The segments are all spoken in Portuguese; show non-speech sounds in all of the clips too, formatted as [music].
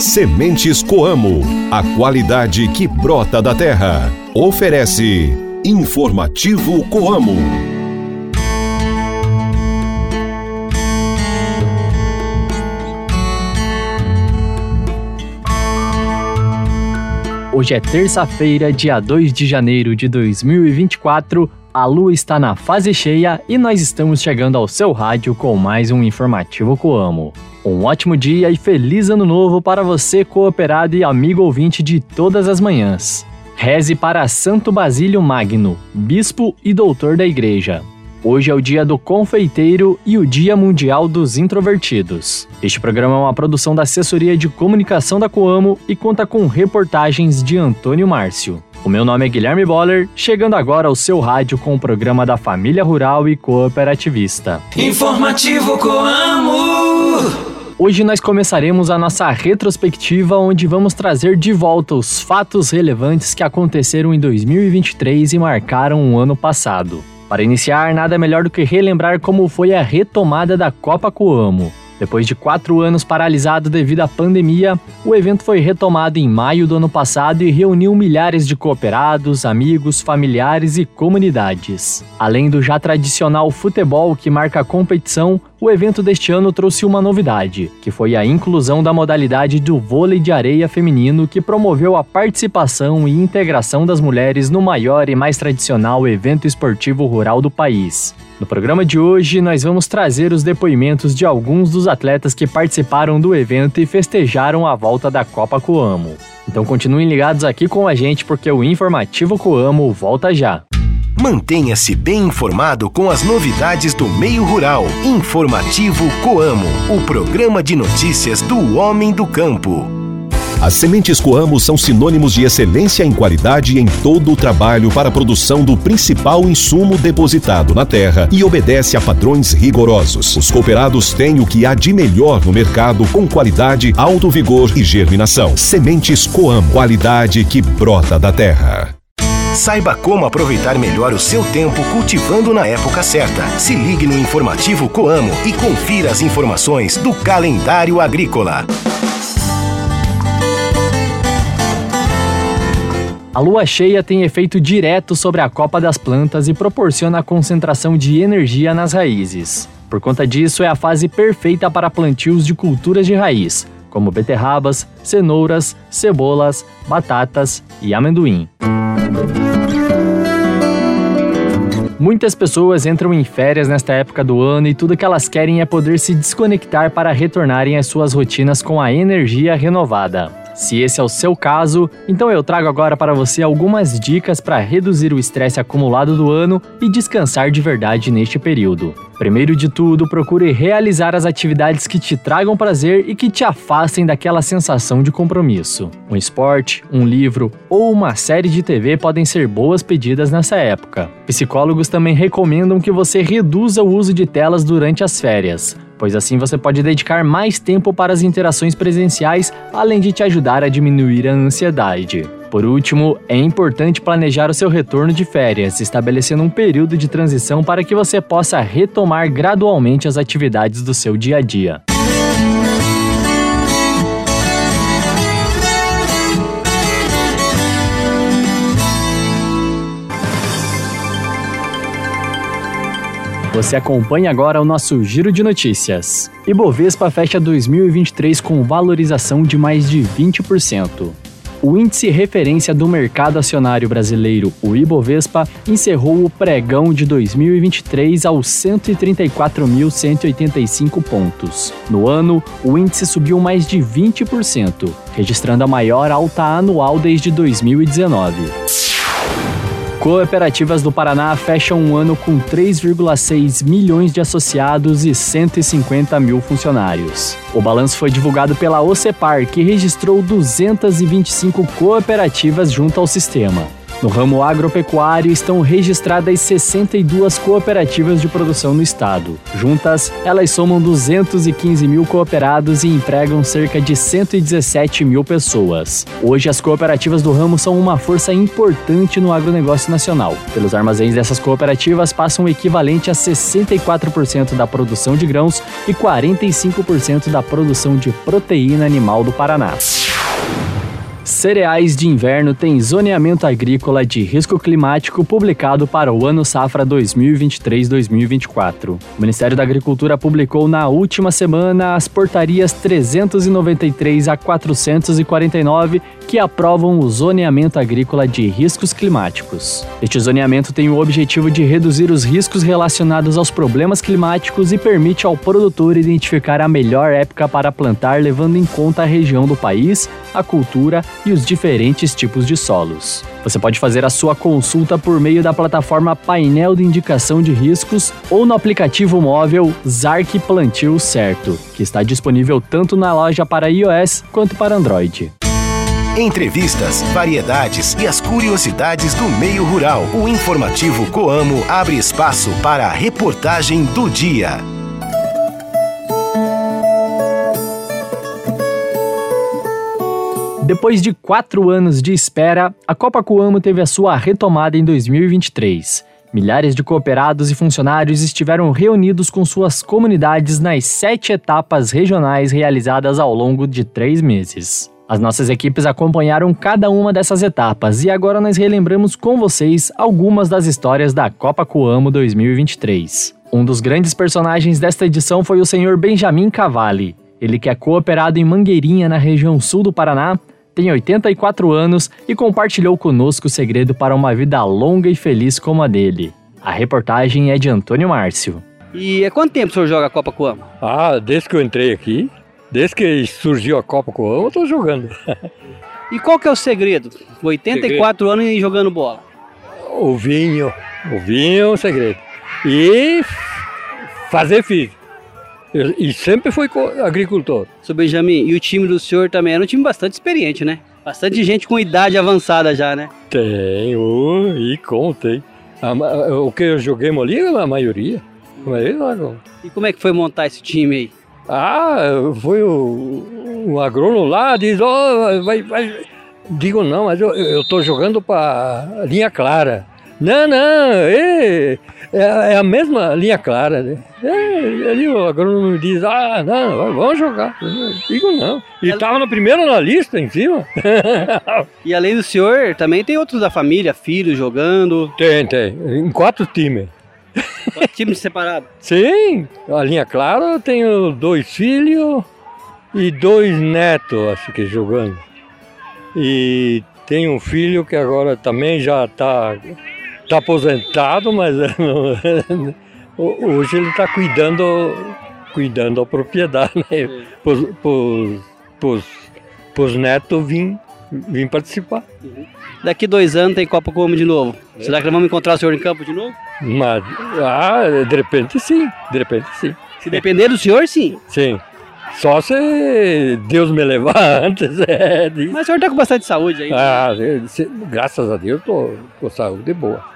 Sementes Coamo, a qualidade que brota da terra. Oferece Informativo Coamo. Hoje é terça-feira, dia 2 de janeiro de 2024. A lua está na fase cheia e nós estamos chegando ao seu rádio com mais um informativo Coamo. Um ótimo dia e feliz ano novo para você, cooperado e amigo ouvinte de todas as manhãs. Reze para Santo Basílio Magno, bispo e doutor da igreja. Hoje é o dia do confeiteiro e o Dia Mundial dos Introvertidos. Este programa é uma produção da Assessoria de Comunicação da Coamo e conta com reportagens de Antônio Márcio. O meu nome é Guilherme Boller, chegando agora ao seu rádio com o programa da Família Rural e Cooperativista. Informativo Coamo! Hoje nós começaremos a nossa retrospectiva, onde vamos trazer de volta os fatos relevantes que aconteceram em 2023 e marcaram o ano passado. Para iniciar, nada melhor do que relembrar como foi a retomada da Copa Coamo. Depois de quatro anos paralisado devido à pandemia, o evento foi retomado em maio do ano passado e reuniu milhares de cooperados, amigos, familiares e comunidades. Além do já tradicional futebol que marca a competição, o evento deste ano trouxe uma novidade, que foi a inclusão da modalidade do vôlei de areia feminino, que promoveu a participação e integração das mulheres no maior e mais tradicional evento esportivo rural do país. No programa de hoje, nós vamos trazer os depoimentos de alguns dos atletas que participaram do evento e festejaram a volta da Copa Coamo. Então continuem ligados aqui com a gente porque o Informativo Coamo volta já. Mantenha-se bem informado com as novidades do meio rural. Informativo Coamo, o programa de notícias do homem do campo. As sementes Coamo são sinônimos de excelência em qualidade em todo o trabalho para a produção do principal insumo depositado na terra e obedece a padrões rigorosos. Os cooperados têm o que há de melhor no mercado com qualidade, alto vigor e germinação. Sementes Coamo, qualidade que brota da terra. Saiba como aproveitar melhor o seu tempo cultivando na época certa. Se ligue no informativo Coamo e confira as informações do calendário agrícola. A lua cheia tem efeito direto sobre a copa das plantas e proporciona a concentração de energia nas raízes. Por conta disso, é a fase perfeita para plantios de culturas de raiz, como beterrabas, cenouras, cebolas, batatas e amendoim. Muitas pessoas entram em férias nesta época do ano e tudo que elas querem é poder se desconectar para retornarem às suas rotinas com a energia renovada. Se esse é o seu caso, então eu trago agora para você algumas dicas para reduzir o estresse acumulado do ano e descansar de verdade neste período. Primeiro de tudo, procure realizar as atividades que te tragam prazer e que te afastem daquela sensação de compromisso. Um esporte, um livro ou uma série de TV podem ser boas pedidas nessa época. Psicólogos também recomendam que você reduza o uso de telas durante as férias pois assim você pode dedicar mais tempo para as interações presenciais, além de te ajudar a diminuir a ansiedade. Por último, é importante planejar o seu retorno de férias, estabelecendo um período de transição para que você possa retomar gradualmente as atividades do seu dia a dia. Você acompanha agora o nosso giro de notícias. Ibovespa fecha 2023 com valorização de mais de 20%. O índice referência do mercado acionário brasileiro, o Ibovespa, encerrou o pregão de 2023 aos 134.185 pontos. No ano, o índice subiu mais de 20%, registrando a maior alta anual desde 2019. Cooperativas do Paraná fecham um ano com 3,6 milhões de associados e 150 mil funcionários. O balanço foi divulgado pela OCEPAR, que registrou 225 cooperativas junto ao sistema. No ramo agropecuário estão registradas 62 cooperativas de produção no estado. Juntas, elas somam 215 mil cooperados e empregam cerca de 117 mil pessoas. Hoje, as cooperativas do ramo são uma força importante no agronegócio nacional. Pelos armazéns dessas cooperativas passam o equivalente a 64% da produção de grãos e 45% da produção de proteína animal do Paraná. Cereais de inverno têm zoneamento agrícola de risco climático publicado para o ano safra 2023-2024. O Ministério da Agricultura publicou na última semana as portarias 393 a 449 que aprovam o zoneamento agrícola de riscos climáticos. Este zoneamento tem o objetivo de reduzir os riscos relacionados aos problemas climáticos e permite ao produtor identificar a melhor época para plantar, levando em conta a região do país, a cultura e os diferentes tipos de solos. Você pode fazer a sua consulta por meio da plataforma Painel de Indicação de Riscos ou no aplicativo móvel Zark Plantio Certo, que está disponível tanto na loja para iOS quanto para Android. Entrevistas, variedades e as curiosidades do meio rural. O informativo Coamo abre espaço para a reportagem do dia. Depois de quatro anos de espera, a Copa Coamo teve a sua retomada em 2023. Milhares de cooperados e funcionários estiveram reunidos com suas comunidades nas sete etapas regionais realizadas ao longo de três meses. As nossas equipes acompanharam cada uma dessas etapas e agora nós relembramos com vocês algumas das histórias da Copa Coamo 2023. Um dos grandes personagens desta edição foi o senhor Benjamin Cavalli. Ele que é cooperado em Mangueirinha, na região sul do Paraná, tem 84 anos e compartilhou conosco o segredo para uma vida longa e feliz como a dele. A reportagem é de Antônio Márcio. E há quanto tempo o senhor joga a Copa Coamo? Ah, desde que eu entrei aqui, desde que surgiu a Copa Coamo, eu tô jogando. e qual que é o segredo? 84 segredo. anos e jogando bola. O vinho, o vinho é o segredo. E fazer físico. E sempre foi agricultor. Seu Benjamin, e o time do senhor também era um time bastante experiente, né? Bastante gente com idade avançada já, né? Tem, e contei. O que eu joguei ali, a maioria. A maioria e como é que foi montar esse time aí? Ah, foi o, o agrônomo lá, diz, oh, vai, vai. Digo, não, mas eu, eu tô jogando para linha clara. Não, não, é, é, a mesma linha clara. Né? É, ali o agrônomo diz, ah, não, vamos jogar. digo não. E estava no primeiro na lista em cima. [laughs] e além do senhor, também tem outros da família, filhos jogando? Tem, tem. Em quatro times. Quatro times separados? [laughs] Sim, a linha clara eu tenho dois filhos e dois netos, acho que jogando. E tem um filho que agora também já está está aposentado, mas [laughs] hoje ele está cuidando, cuidando da propriedade, né? Para os netos vir, vir participar. Uhum. Daqui dois anos tem Copa Como de novo. É. Será que nós vamos encontrar o senhor em campo de novo? Mas, ah, de repente sim, de repente sim. Se depender do senhor, sim. Sim. Só se Deus me levar [laughs] antes. É, Mas o senhor está com bastante saúde aí. Ah, graças a Deus estou com saúde boa.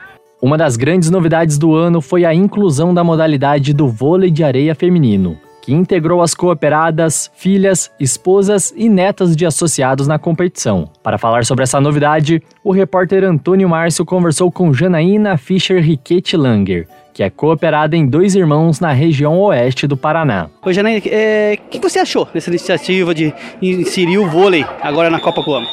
Uma das grandes novidades do ano foi a inclusão da modalidade do vôlei de areia feminino, que integrou as cooperadas, filhas, esposas e netas de associados na competição. Para falar sobre essa novidade, o repórter Antônio Márcio conversou com Janaína Fischer Riquete Langer, que é cooperada em dois irmãos na região oeste do Paraná. Oi, Janaína, o é, que você achou dessa iniciativa de inserir o vôlei agora na Copa Coamo?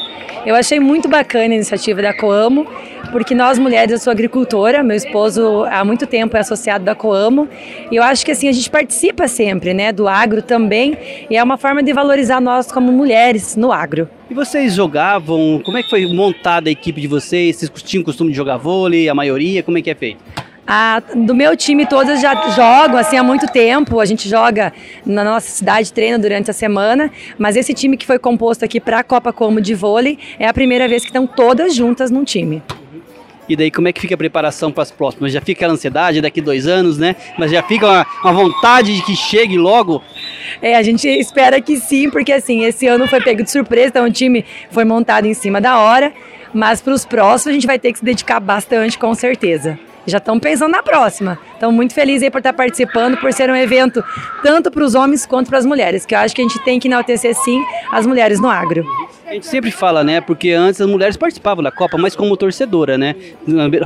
Eu achei muito bacana a iniciativa da Coamo, porque nós mulheres, eu sou agricultora, meu esposo há muito tempo é associado da Coamo, e eu acho que assim a gente participa sempre, né, do agro também, e é uma forma de valorizar nós como mulheres no agro. E vocês jogavam, como é que foi montada a equipe de vocês? Vocês tinham costume de jogar vôlei, a maioria, como é que é feito? A, do meu time todas já jogam assim há muito tempo. A gente joga na nossa cidade, treina durante a semana. Mas esse time que foi composto aqui para a Copa Como de vôlei é a primeira vez que estão todas juntas num time. E daí como é que fica a preparação para as próximas? Já fica aquela ansiedade daqui dois anos, né? Mas já fica uma, uma vontade de que chegue logo? É, a gente [laughs] espera que sim, porque assim, esse ano foi pego de surpresa, então o time foi montado em cima da hora, mas para os próximos a gente vai ter que se dedicar bastante, com certeza já estão pensando na próxima. Estamos muito felizes aí por estar participando, por ser um evento tanto para os homens quanto para as mulheres, que eu acho que a gente tem que enaltecer sim as mulheres no agro. A gente sempre fala, né? Porque antes as mulheres participavam da Copa, mas como torcedora, né?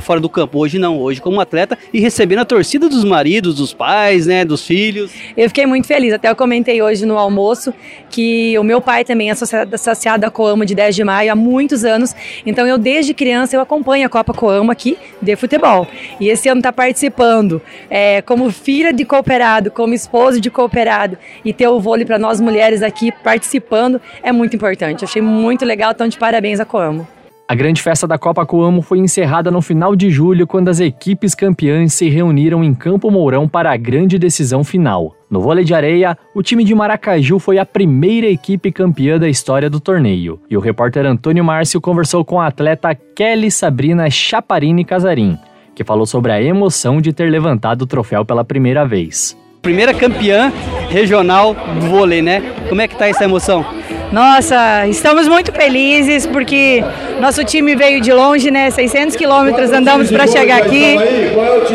Fora do campo. Hoje não, hoje como atleta e recebendo a torcida dos maridos, dos pais, né? Dos filhos. Eu fiquei muito feliz. Até eu comentei hoje no almoço que o meu pai também é associado, à Coamo de 10 de maio há muitos anos. Então eu, desde criança, eu acompanho a Copa Coamo aqui de futebol. E esse ano está participando é, como filha de cooperado, como esposa de cooperado e ter o vôlei para nós mulheres aqui participando é muito importante. Achei muito legal, então de parabéns a Coamo. A grande festa da Copa Coamo foi encerrada no final de julho, quando as equipes campeãs se reuniram em Campo Mourão para a grande decisão final. No vôlei de areia, o time de Maracaju foi a primeira equipe campeã da história do torneio. E o repórter Antônio Márcio conversou com a atleta Kelly Sabrina Chaparini Casarim, que falou sobre a emoção de ter levantado o troféu pela primeira vez. Primeira campeã regional do vôlei, né? Como é que tá essa emoção? Nossa, estamos muito felizes porque nosso time veio de longe, né? 600 quilômetros andamos para chegar aqui.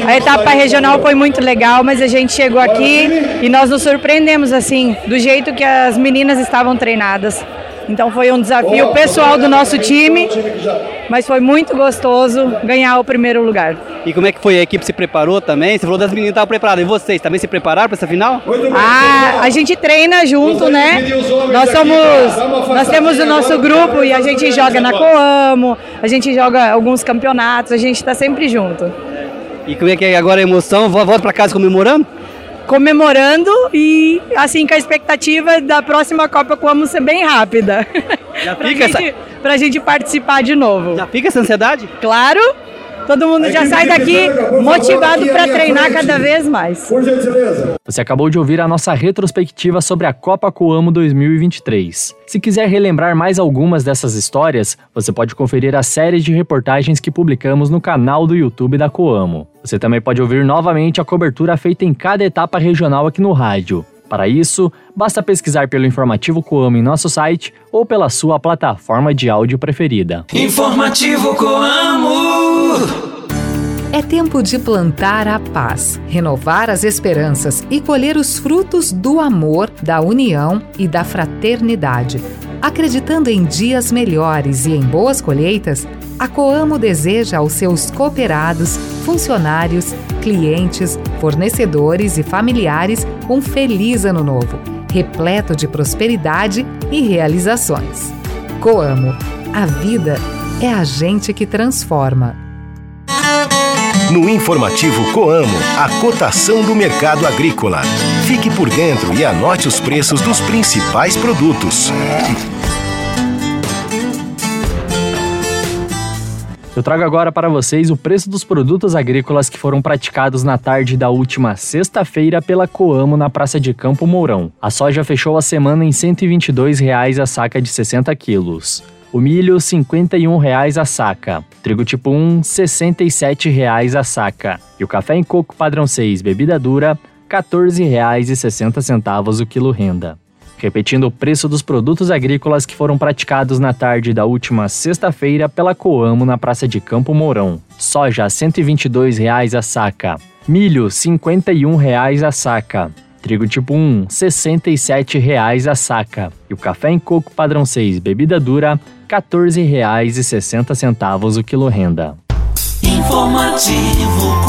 A etapa regional foi muito legal, mas a gente chegou aqui e nós nos surpreendemos assim, do jeito que as meninas estavam treinadas. Então foi um desafio pessoal do nosso time, mas foi muito gostoso ganhar o primeiro lugar. E como é que foi? A equipe se preparou também? Você falou das meninas estavam preparadas. E vocês também se prepararam para essa final? Ah, a gente treina junto, né? Nós somos, nós temos o nosso grupo e a gente joga na Coamo, a gente joga alguns campeonatos, a gente está sempre junto. E como é que é agora a emoção? Volta para casa comemorando? Comemorando e assim com a expectativa da próxima Copa como ser bem rápida. Já [laughs] fica gente, pra gente participar de novo. Já fica essa ansiedade? Claro. Todo mundo já sai daqui motivado para treinar cada vez mais. Por gentileza. Você acabou de ouvir a nossa retrospectiva sobre a Copa Coamo 2023. Se quiser relembrar mais algumas dessas histórias, você pode conferir a série de reportagens que publicamos no canal do YouTube da Coamo. Você também pode ouvir novamente a cobertura feita em cada etapa regional aqui no rádio. Para isso, basta pesquisar pelo Informativo Coamo em nosso site ou pela sua plataforma de áudio preferida. Informativo Coamo! É tempo de plantar a paz, renovar as esperanças e colher os frutos do amor, da união e da fraternidade. Acreditando em dias melhores e em boas colheitas, a Coamo deseja aos seus cooperados, funcionários, clientes, fornecedores e familiares um feliz ano novo, repleto de prosperidade e realizações. Coamo, a vida é a gente que transforma. No informativo Coamo, a cotação do mercado agrícola. Fique por dentro e anote os preços dos principais produtos. Eu trago agora para vocês o preço dos produtos agrícolas que foram praticados na tarde da última sexta-feira pela Coamo na Praça de Campo Mourão. A soja fechou a semana em 122 reais a saca de 60 quilos. O milho, R$ 51,00 a saca. Trigo tipo 1, R$ 67,00 a saca. E o café em coco padrão 6, bebida dura, R$ 14,60 o quilo renda. Repetindo o preço dos produtos agrícolas que foram praticados na tarde da última sexta-feira pela Coamo na Praça de Campo Mourão. Soja, R$ 122,00 a saca. Milho, R$ 51,00 a saca. Trigo tipo 1, R$ 67,00 a saca. E o café em coco padrão 6, bebida dura, R$ 14,60 o quilo renda. Informativo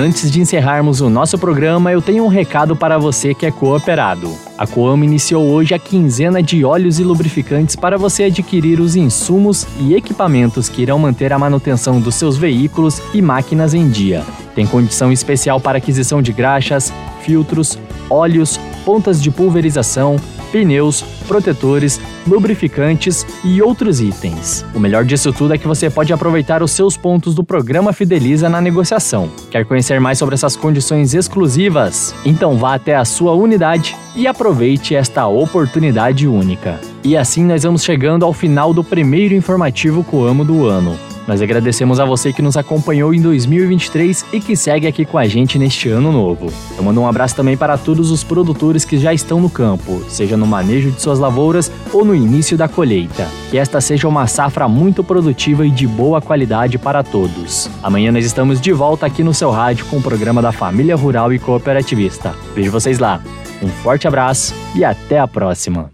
Antes de encerrarmos o nosso programa, eu tenho um recado para você que é cooperado. A Coamo iniciou hoje a quinzena de óleos e lubrificantes para você adquirir os insumos e equipamentos que irão manter a manutenção dos seus veículos e máquinas em dia. Tem condição especial para aquisição de graxas, filtros, óleos, pontas de pulverização, pneus, protetores, lubrificantes e outros itens. O melhor disso tudo é que você pode aproveitar os seus pontos do programa Fideliza na negociação. Quer conhecer mais sobre essas condições exclusivas? Então vá até a sua unidade e aproveite esta oportunidade única. E assim nós vamos chegando ao final do primeiro informativo Coamo do ano. Nós agradecemos a você que nos acompanhou em 2023 e que segue aqui com a gente neste ano novo. Eu mando um abraço também para todos os produtores que já estão no campo, seja no manejo de suas lavouras ou no início da colheita. Que esta seja uma safra muito produtiva e de boa qualidade para todos. Amanhã nós estamos de volta aqui no seu rádio com o programa da Família Rural e Cooperativista. Vejo vocês lá. Um forte abraço e até a próxima.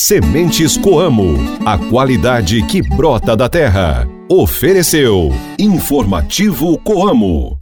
Sementes Coamo, a qualidade que brota da terra. Ofereceu Informativo Coamo.